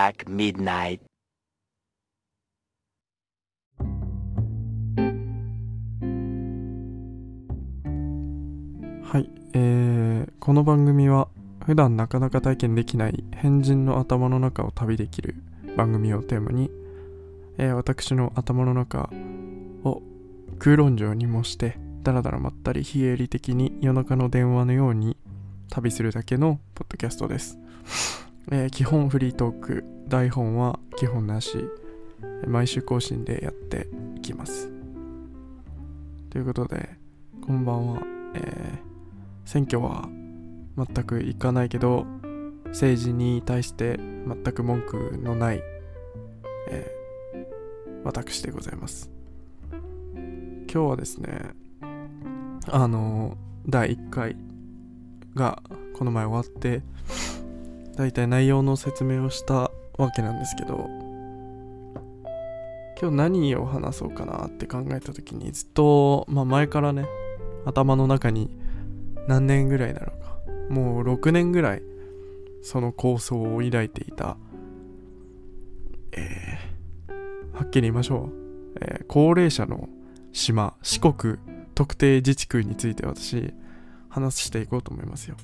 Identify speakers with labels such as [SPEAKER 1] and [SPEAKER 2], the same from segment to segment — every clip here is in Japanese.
[SPEAKER 1] o'clock midnight.
[SPEAKER 2] はい、えー、この番組は普段なかなか体験できない変人の頭の中を旅できる番組をテーマに、えー私の頭の中を空論城に模してダラダラまったり非営利的に夜中の電話のように旅するだけのポッドキャストです、えー基本フリートーク台本は基本なし毎週更新でやっていきます。ということでこんばんは、えー選挙は全くいかないけど政治に対して全く文句のない、えー私でございます。今日はですねあの第1回がこの前終わってだいたい内容の説明をしたわけなんですけど今日何を話そうかなって考えた時にずっと、まあ、前からね頭の中に何年ぐらいだろうかもう6年ぐらいその構想を抱いていたえー、はっきり言いましょう、えー高齢者の島四国特定自治区について私話していこうと思いますよ。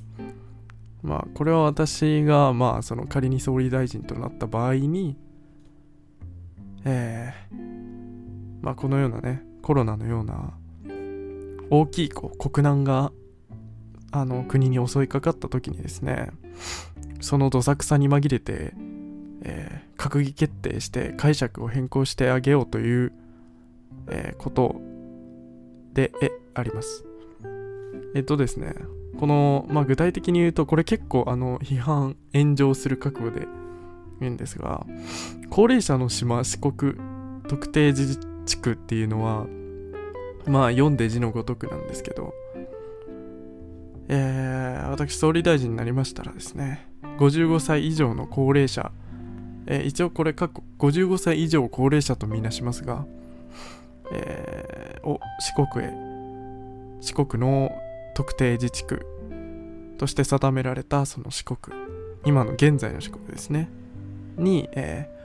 [SPEAKER 2] まあこれは私がまあその仮に総理大臣となった場合にえー、まあこのようなねコロナのような大きいこう国難があの国に襲いかかった時にですねそのどさくさに紛れて、え閣議決定して解釈を変更してあげようという、えことでえあります。えっとですねこの、まあ、具体的に言うとこれ結構あの批判炎上する覚悟で言うんですが高齢者の島四国特定自治地区っていうのはまあ読んで字のごとくなんですけどえー私総理大臣になりましたらですね55歳以上の高齢者、えー一応これ過去55歳以上高齢者とみなしますが、えーを四国へ四国の特定自治区として定められたその四国今の現在の四国ですねに、えー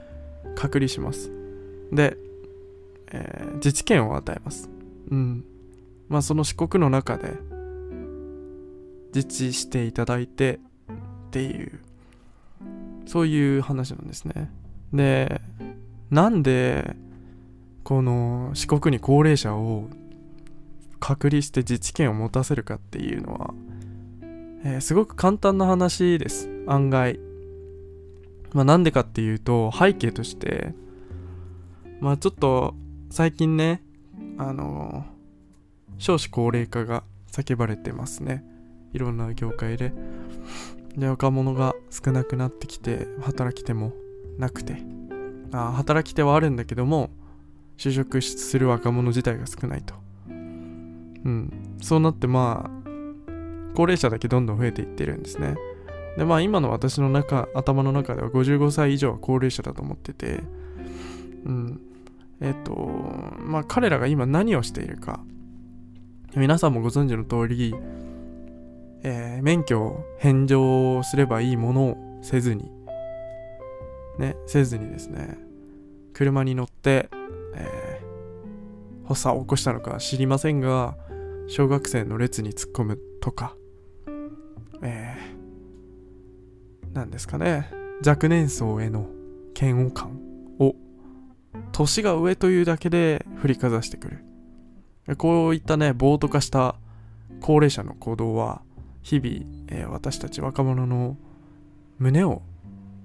[SPEAKER 2] 隔離します。で、えー自治権を与えます。うん。まあその四国の中で自治していただいてっていうそういう話なんですね。でなんでこの四国に高齢者を隔離して自治権を持たせるかっていうのは、えーすごく簡単な話です。案外。まあなんでかっていうと背景としてまあちょっと最近ねあの少子高齢化が叫ばれてますね。いろんな業界で。で若者が少なくなってきて働き手もなくて。あ働き手はあるんだけども就職する若者自体が少ないと。うん。そうなってまあ高齢者だけどんどん増えていってるんですね。でまあ今の私の中頭の中では55歳以上は高齢者だと思ってて。うん。えっ、とまあ彼らが今何をしているか。皆さんもご存知の通りえー免許を返上すればいいものをせずに。ねせずにですね車に乗って、えー発作を起こしたのか知りませんが小学生の列に突っ込むとか。えー、なんですかね。若年層への嫌悪感を年が上というだけで振りかざしてくる。こういったね暴徒化した高齢者の行動は日々、えー私たち若者の胸を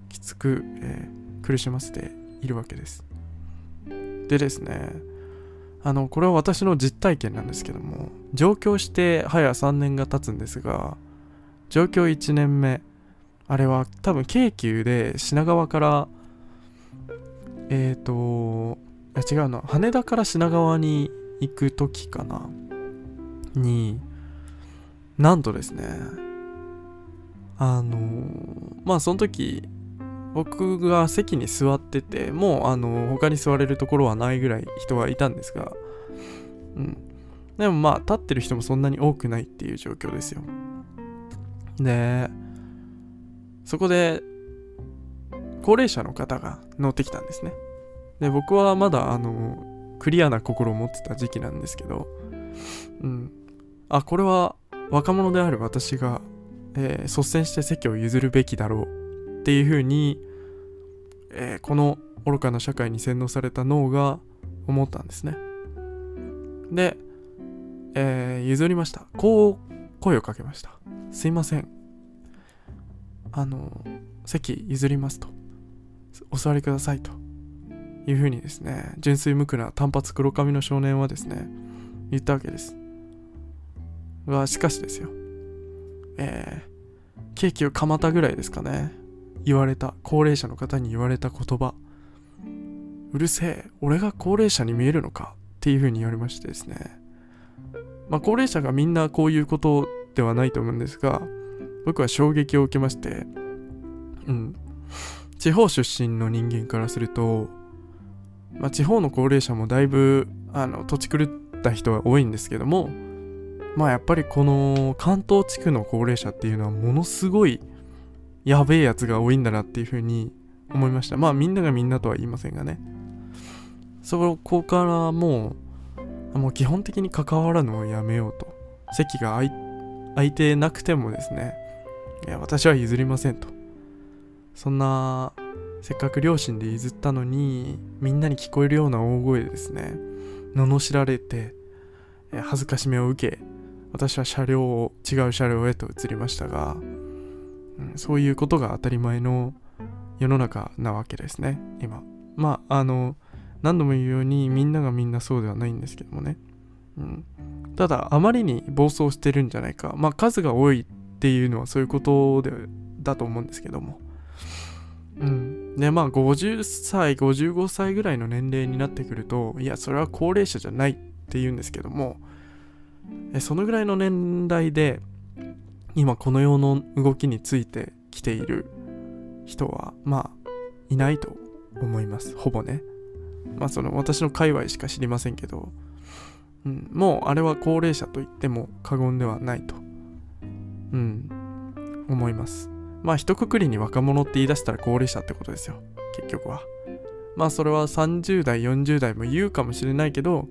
[SPEAKER 2] きつく、えー苦しませているわけです。でですね、あの、これは私の実体験なんですけども、上京して早3年が経つんですが、上京1年目、あれは多分京急で品川から、えっ、ー、と、違うな、羽田から品川に行く時かな、に、なんとですね、あのまあその時僕が席に座っててもうあの他に座れるところはないぐらい人はいたんですがうんでもまあ立ってる人もそんなに多くないっていう状況ですよでそこで高齢者の方が乗ってきたんですね。で、僕はまだ、あの、クリアな心を持ってた時期なんですけど、うん。あ、これは若者である私が、えー、率先して席を譲るべきだろうっていうふうに、えー、この愚かな社会に洗脳された脳が思ったんですね。で、えー、譲りました。こう声をかけました。すいません。あの、席譲りますと。お座りくださいと。いうふうにですね、純粋無垢な単発黒髪の少年はですね、言ったわけです。が、しかしですよ。えー、ケーキをかまたぐらいですかね。言われた、高齢者の方に言われた言葉。うるせえ、俺が高齢者に見えるのか？っていうふうに言われましてですね。まあ、高齢者がみんなこういうことではないと思うんですが、僕は衝撃を受けまして、うん。地方出身の人間からすると、まあ、地方の高齢者もだいぶ、あの、土地狂った人は多いんですけども、まあやっぱりこの関東地区の高齢者っていうのはものすごいやべえやつが多いんだなっていうふうに思いました。まあみんながみんなとは言いませんがね。そこからもう、もう基本的に関わるのをやめようと。席が空いてなくてもですね、いや、私は譲りませんと。そんな、せっかく両親で譲ったのに、みんなに聞こえるような大声でですね、罵られて、恥ずかしめを受け、私は車両を違う車両へと移りましたが、そういうことが当たり前の世の中なわけですね、今。まあ、あの、何度も言うようにみんながみんなそうではないんですけどもね。うん、ただ、あまりに暴走してるんじゃないか。まあ、数が多いっていうのはそういうことでだと思うんですけども。うん。で、まあ、50歳、55歳ぐらいの年齢になってくると、いや、それは高齢者じゃないって言うんですけども、えそのぐらいの年代で、今この世の動きについてきている人は、まあ、いないと思います。ほぼね。まあ、その私の界隈しか知りませんけど、うん、もうあれは高齢者と言っても過言ではないと、うん、思います。まあ、一括りに若者って言い出したら高齢者ってことですよ。結局は。まあ、それは30代、40代も言うかもしれないけど、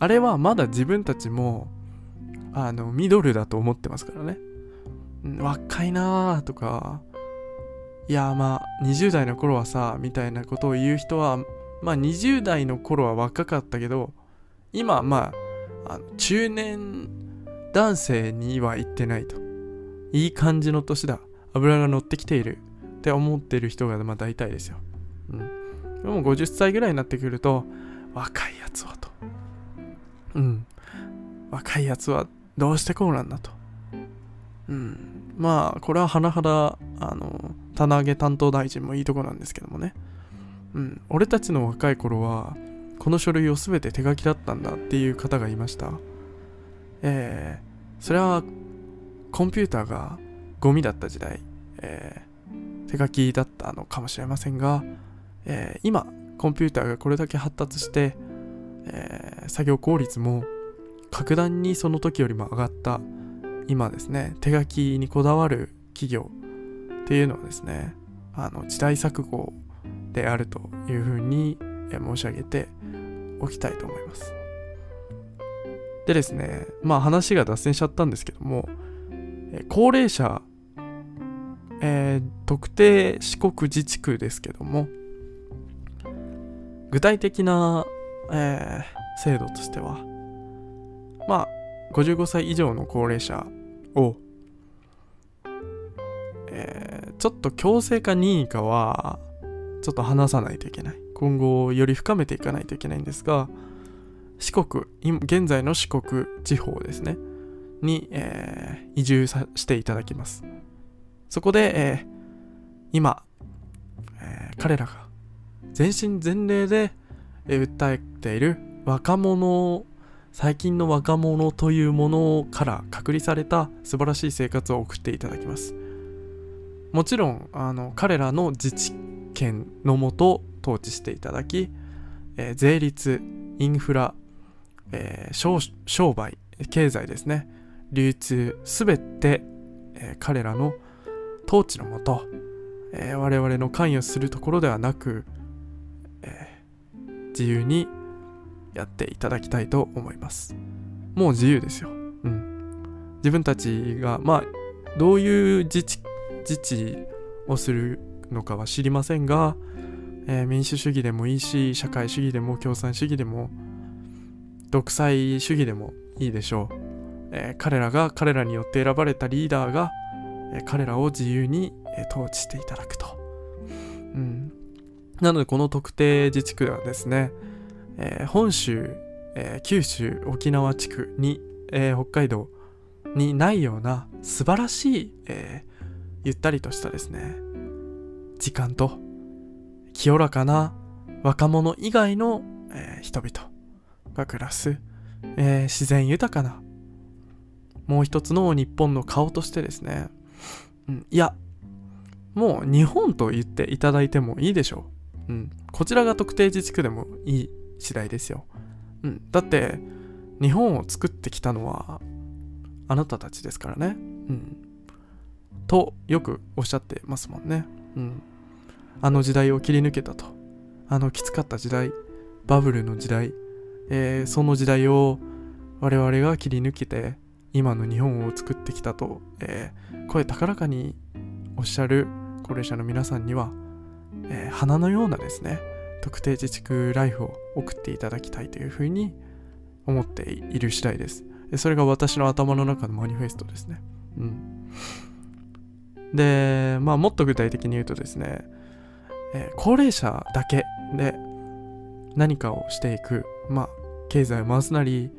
[SPEAKER 2] あれはまだ自分たちも、あの、ミドルだと思ってますからね。若いなーとか、いや、まあ、20代の頃はさ、みたいなことを言う人は、まあ、20代の頃は若かったけど、今、まあ、あの中年男性には言ってないと。いい感じの年だ。油が乗ってきている。って思ってる人が、まあ、大体ですよ。うん。でも50歳ぐらいになってくると、若いやつはと。うん。若いやつはどうしてこうなんだと。うん。まあ、これは甚だ、あの、棚上げ担当大臣もいいとこなんですけどもね。うん。俺たちの若い頃は、この書類を全て手書きだったんだっていう方がいました。えー、それは、コンピューターがゴミだった時代、えー、手書きだったのかもしれませんが、えー、今、コンピューターがこれだけ発達して、えー、作業効率も格段にその時よりも上がった今ですね手書きにこだわる企業っていうのはですねあの時代錯誤であるというふうに申し上げておきたいと思います。でですねまあ話が脱線しちゃったんですけども高齢者、えー、特定四国自治区ですけども具体的なえー、制度としては、まあ、55歳以上の高齢者を、えー、ちょっと強制か任意かは、ちょっと話さないといけない。今後、より深めていかないといけないんですが、四国、現在の四国地方ですね、に、えー、移住さしていただきます。そこで、えー、今、えー、彼らが全身全霊で訴えている若者最近の若者というものから隔離された素晴らしい生活を送っていただきます。もちろんあの彼らの自治権のもと統治していただき、えー、税率インフラ、えー、商売経済ですね。流通すべて、えー、彼らの統治のもと、え、我々の関与するところではなく、え、自由にやっていただきたいと思います。もう自由ですよ。うん。自分たちがまあどういう自治自治をするのかは知りませんが、えー、民主主義でもいいし社会主義でも共産主義でも独裁主義でもいいでしょう、えー、彼らが彼らによって選ばれたリーダーが、えー、彼らを自由に、え統治していただくと、うん、なのでこの特定自治区ではですね、え本州、え九州沖縄地区に、え北海道にないような素晴らしい、えゆったりとしたですね時間と清らかな若者以外の、え人々が暮らす、え、自然豊かなもう一つの日本の顔としてですね、うん、いやもう日本と言っていただいてもいいでしょう、うん、こちらが特定自治区でもいい次第ですよ、うん、だって日本を作ってきたのはあなたたちですからね、うん、とよくおっしゃってますもんね、うん、あの時代を切り抜けたと。あのきつかった時代バブルの時代えー、その時代を我々が切り抜けて今の日本を作ってきたと、えー、声高らかにおっしゃる高齢者の皆さんには、えー、花のようなですね特定自治区ライフを送っていただきたいというふうに思っている次第です。それが私の頭の中のマニフェストですね。うん。で、まあもっと具体的に言うとですね、えー、高齢者だけで何かをしていくまあ経済を回すなり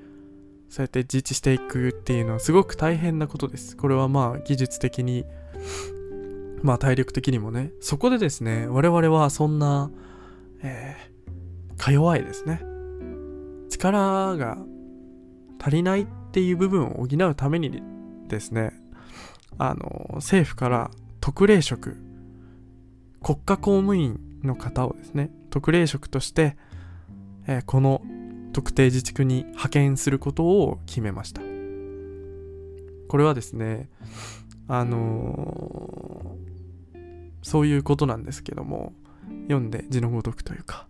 [SPEAKER 2] そうやって自治していくっていうのはすごく大変なことですこれはまあ技術的にまあ体力的にもねそこでですね我々はそんな、えー、か弱いですね。力が足りないっていう部分を補うためにですねあの政府から特例職国家公務員の方をですね特例職として、えー、この特定自治区に派遣することを決めました。これはですねあのー、そういうことなんですけども読んで字のごとくというか、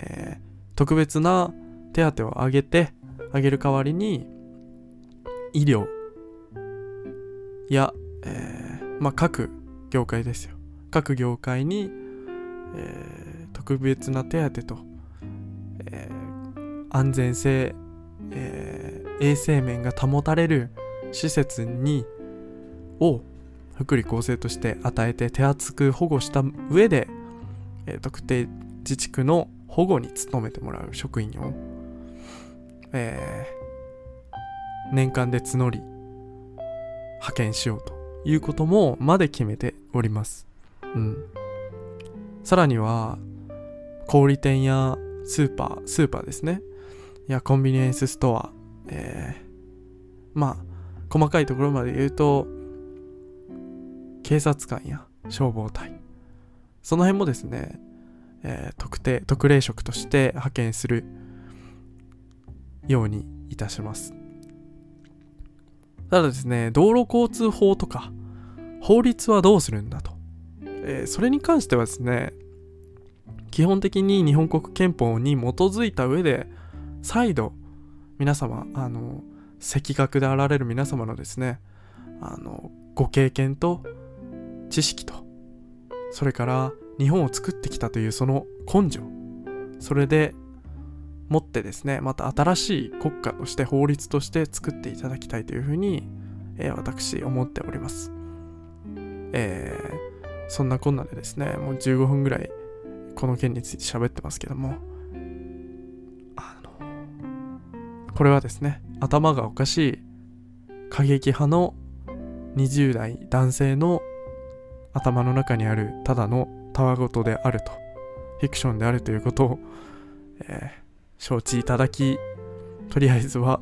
[SPEAKER 2] えー、特別な手当をあげてあげる代わりに医療や、えー、まあ、各業界ですよ。各業界に、えー、特別な手当とえ安全性、え、衛生面が保たれる施設にを福利厚生として与えて手厚く保護した上で、え、特定自治区の保護に努めてもらう職員を、えー、年間で募り派遣しようということもまで決めております。うん。さらには小売店やスーパー、スーパーですね。やコンビニエンスストア、えー、まあ細かいところまで言うと警察官や消防隊その辺もですね、えー、特定特例職として派遣するようにいたします。ただですね道路交通法とか法律はどうするんだと、えー、それに関してはですね基本的に日本国憲法に基づいた上で再度皆様あの赤学であられる皆様のですねあのご経験と知識とそれから日本を作ってきたというその根性。それでもってですねまた新しい国家として法律として作っていただきたいというふうに、えー、私思っております。えー、そんなこんなでですねもう15分ぐらいこの件について喋ってますけども。あのこれはですね、頭がおかしい過激派の20代男性の頭の中にあるただのたわごとであると、フィクションであるということを、えー、承知いただき、とりあえずは、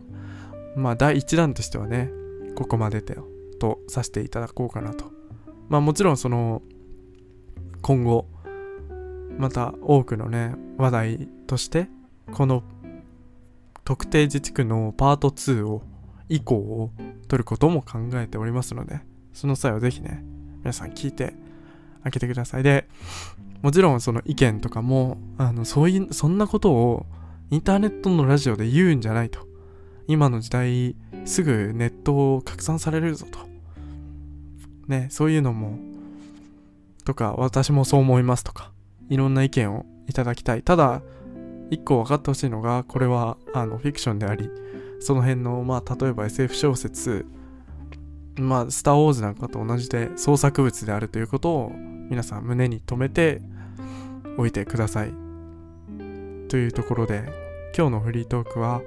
[SPEAKER 2] まあ第1弾としてはね、ここまででとさせていただこうかなと。まあもちろんその、今後、また多くのね、話題として、この特定自治区のパート2を以降を取ることも考えておりますのでその際はぜひね皆さん聞いて開けてください。でもちろんその意見とかもあのそういうそんなことをインターネットのラジオで言うんじゃないと。今の時代すぐネットを拡散されるぞと。ねそういうのもとか私もそう思いますとかいろんな意見をいただきたい。ただ一個分かってほしいのがこれはあのフィクションでありその辺のまあ例えば SF 小説まあスター・ウォーズなんかと同じで創作物であるということを皆さん胸に留めておいてくださいというところで今日のフリートークは、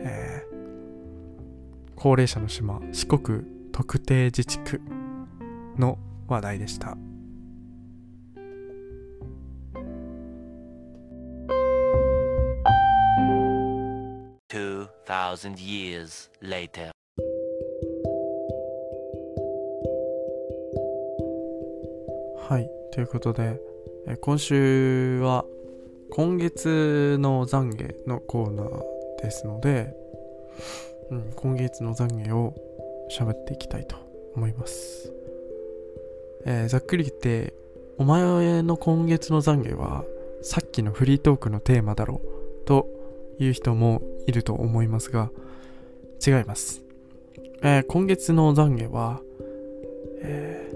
[SPEAKER 2] えー、高齢者の島四国特定自治区の話題でした。
[SPEAKER 1] thousand years later.
[SPEAKER 2] はい、ということで、え今週は今月の懺悔のコーナーですので、うん、今月の懺悔を喋っていきたいと思います。えー、ざっくり言って、お前の今月の懺悔はさっきのフリートークのテーマだろうという人もいると思いますが、違います。えー、今月の懺悔は、えー、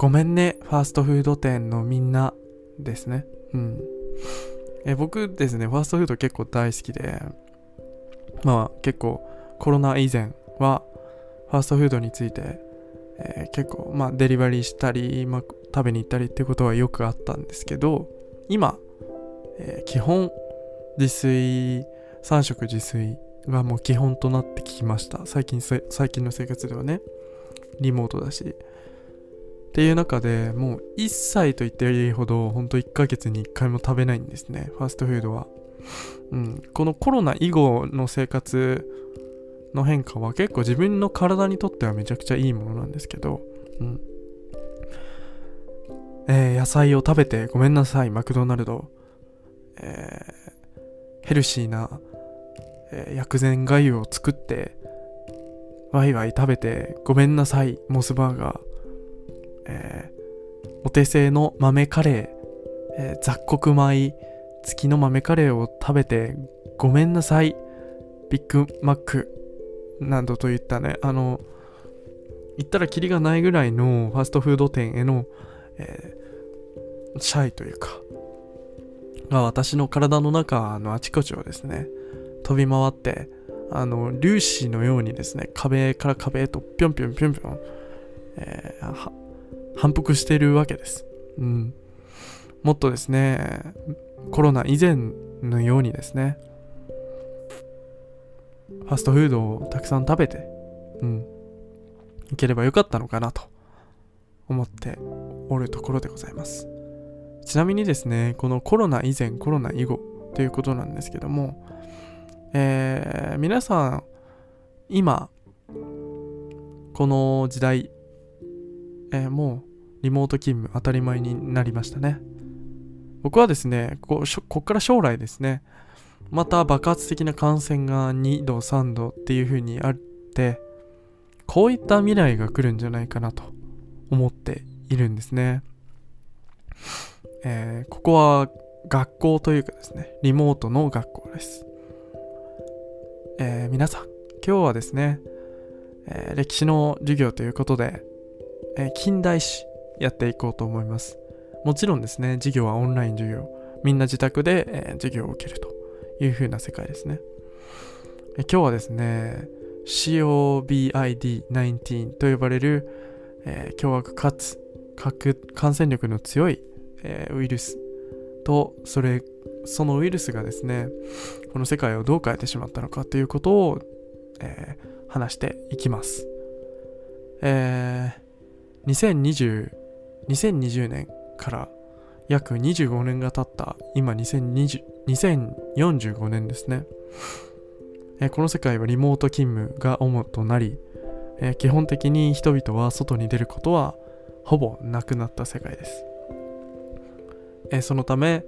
[SPEAKER 2] ごめんね、ファーストフード店のみんなですね。うん。え、僕ですね、ファーストフード結構大好きで、まあ結構コロナ以前はファーストフードについて、えー、結構まあデリバリーしたり、まあ、食べに行ったりっていうことはよくあったんですけど、今、えー、基本自炊3食自炊がもう基本となってきました最近最近の生活ではねリモートだしっていう中でもう1歳と言っていいほどほんと1ヶ月に1回も食べないんですね。ファーストフードは。うん。このコロナ以後の生活の変化は結構自分の体にとってはめちゃくちゃいいものなんですけど。うん。えー、野菜を食べてごめんなさい。マクドナルド。えー、ヘルシーなえー、薬膳がゆを作ってワイワイ食べてごめんなさい。モスバーガー、えー、お手製の豆カレー、えー、雑穀米付きの豆カレーを食べてごめんなさいビッグマックなどといったね。あの言ったらキリがないぐらいのファストフード店への、えー、シャイというかが私の体の中のあちこちをですね飛び回ってあの粒子のようにですね壁から壁へとぴょんぴょんぴょんぴょん、反復しているわけです、うん、もっとですねコロナ以前のようにですねファストフードをたくさん食べてうん。いければよかったのかなと思っておるところでございます。ちなみにですねこのコロナ以前コロナ以後ということなんですけどもえー、皆さん、今、この時代、えー、もうリモート勤務当たり前になりましたね。僕はですね、こここから将来ですね、また爆発的な感染が2度、3度っていう風にあって、こういった未来が来るんじゃないかなと思っているんですね。えー、ここは学校というかですね、リモートの学校です。えー、皆さん、今日はですね、えー、歴史の授業ということで、え、近代史やっていこうと思います。もちろんですね、授業はオンライン授業。みんな自宅で、え、授業を受けるという風な世界ですね。え今日はですね、COVID-19 と呼ばれる、えー、凶悪かつ感染力の強い、えー、ウイルスとそれそのウイルスがですねこの世界をどう変えてしまったのかということを、えー、話していきます。えー、2020, 2020年から約25年が経った今2020 2045年ですね、え、この世界はリモート勤務が主となり、え、基本的に人々は外に出ることはほぼなくなった世界です、え、そのため、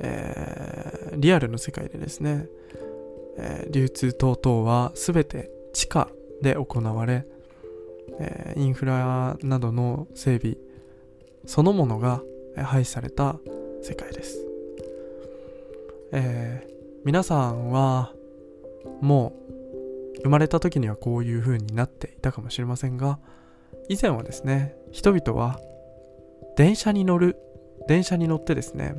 [SPEAKER 2] え、リアルの世界でですね、え、流通等々は全て地下で行われ、え、インフラなどの整備そのものが廃止された世界です。えー、皆さんはもう生まれた時にはこういう風になっていたかもしれませんが以前はですね人々は電車に乗る電車に乗ってですね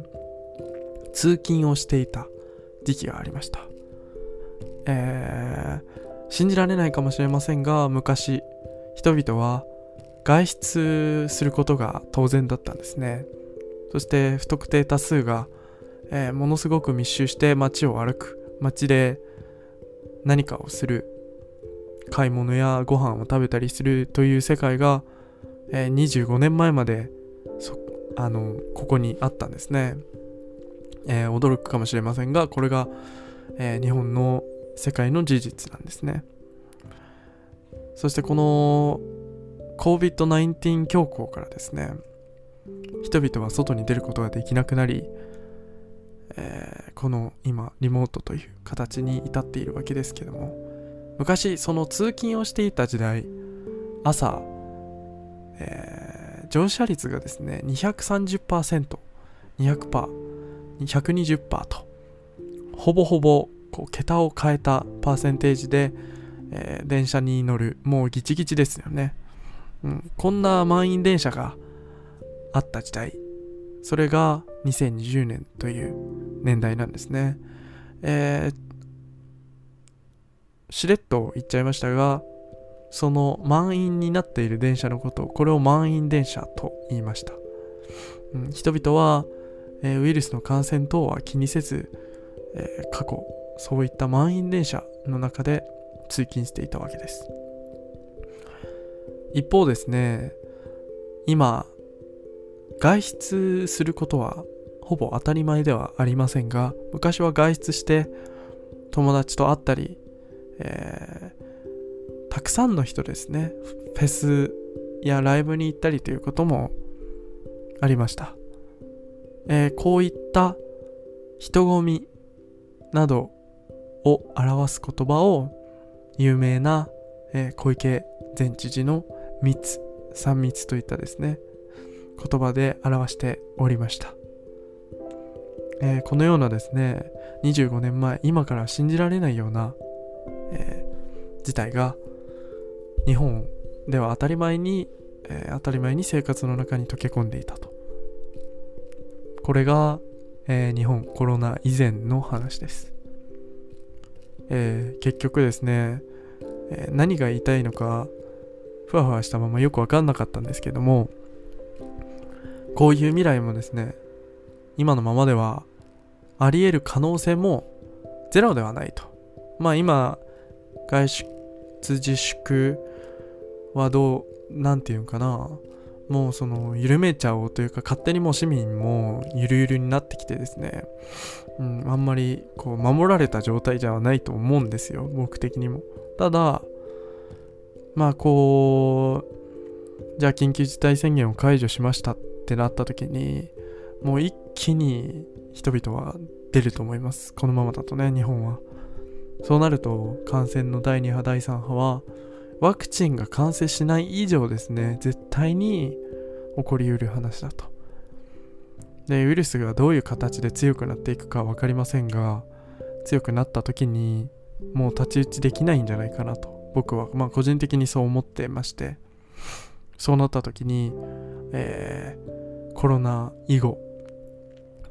[SPEAKER 2] 通勤をしていた時期がありましたえー、信じられないかもしれませんが昔人々は外出することが当然だったんですね。そして不特定多数が、えー、ものすごく密集して街を歩く街で何かをする買い物やご飯を食べたりするという世界が、えー、25年前まであのここにあったんですね、えー、驚くかもしれませんがこれが、え、日本の世界の事実なんですね。そしてこの COVID-19 恐慌からですね人々は外に出ることができなくなり、えー、この今リモートという形に至っているわけですけども昔その通勤をしていた時代朝、えー、乗車率がですね 230%200%、220%とほぼほぼこう桁を変えたパーセンテージで、えー、電車に乗るもうギチギチですよね、うん、こんな満員電車があった時代。それが2020年という年代なんですね。えー、しれっと言っちゃいましたがその満員になっている電車のことこれを満員電車と言いました、うん、人々は、えー、ウイルスの感染等は気にせず、えー、過去そういった満員電車の中で通勤していたわけです。一方ですね今外出することはほぼ当たり前ではありませんが昔は外出して友達と会ったり、えー、たくさんの人ですねフェスやライブに行ったりということもありました、えー、こういった人混みなどを表す言葉を有名な、えー、小池前知事の密3密といったですね言葉で表しておりました、えー、このようなですね25年前今から信じられないような、えー、事態が日本では当たり前に、え、当たり前に生活の中に溶け込んでいたと。これが、え、日本コロナ以前の話です。えー、結局ですね、えー、何が言いたいのかふわふわしたままよく分かんなかったんですけどもこういう未来もですね今のままではあり得る可能性もゼロではないと。まあ今外出自粛はどう何て言うんかな。もうその緩めちゃおうというか勝手にもう市民もゆるゆるになってきてですね、うん、あんまりこう守られた状態ではないと思うんですよ僕的にも。ただまあこうじゃあ緊急事態宣言を解除しましたってなった時にもう一気に人々は出ると思います。このままだとね日本は。そうなると感染の第2波第3波はワクチンが完成しない以上ですね絶対に起こりうる話だと。でウイルスがどういう形で強くなっていくか分かりませんが強くなった時にもう太刀打ちできないんじゃないかなと僕はまあ個人的にそう思ってましてそうなった時に、えー、コロナ以後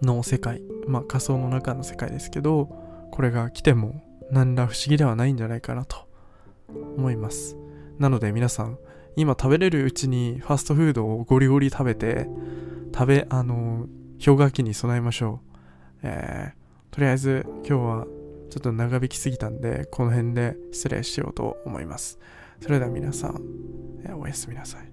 [SPEAKER 2] の世界まあ仮想の中の世界ですけどこれが来ても何ら不思議ではないんじゃないかなと。思います。なので皆さん今食べれるうちにファストフードをゴリゴリ食べて食べあの氷河期に備えましょう。えー、とりあえず今日はちょっと長引きすぎたんでこの辺で失礼しようと思います。それでは皆さん、え、おやすみなさい。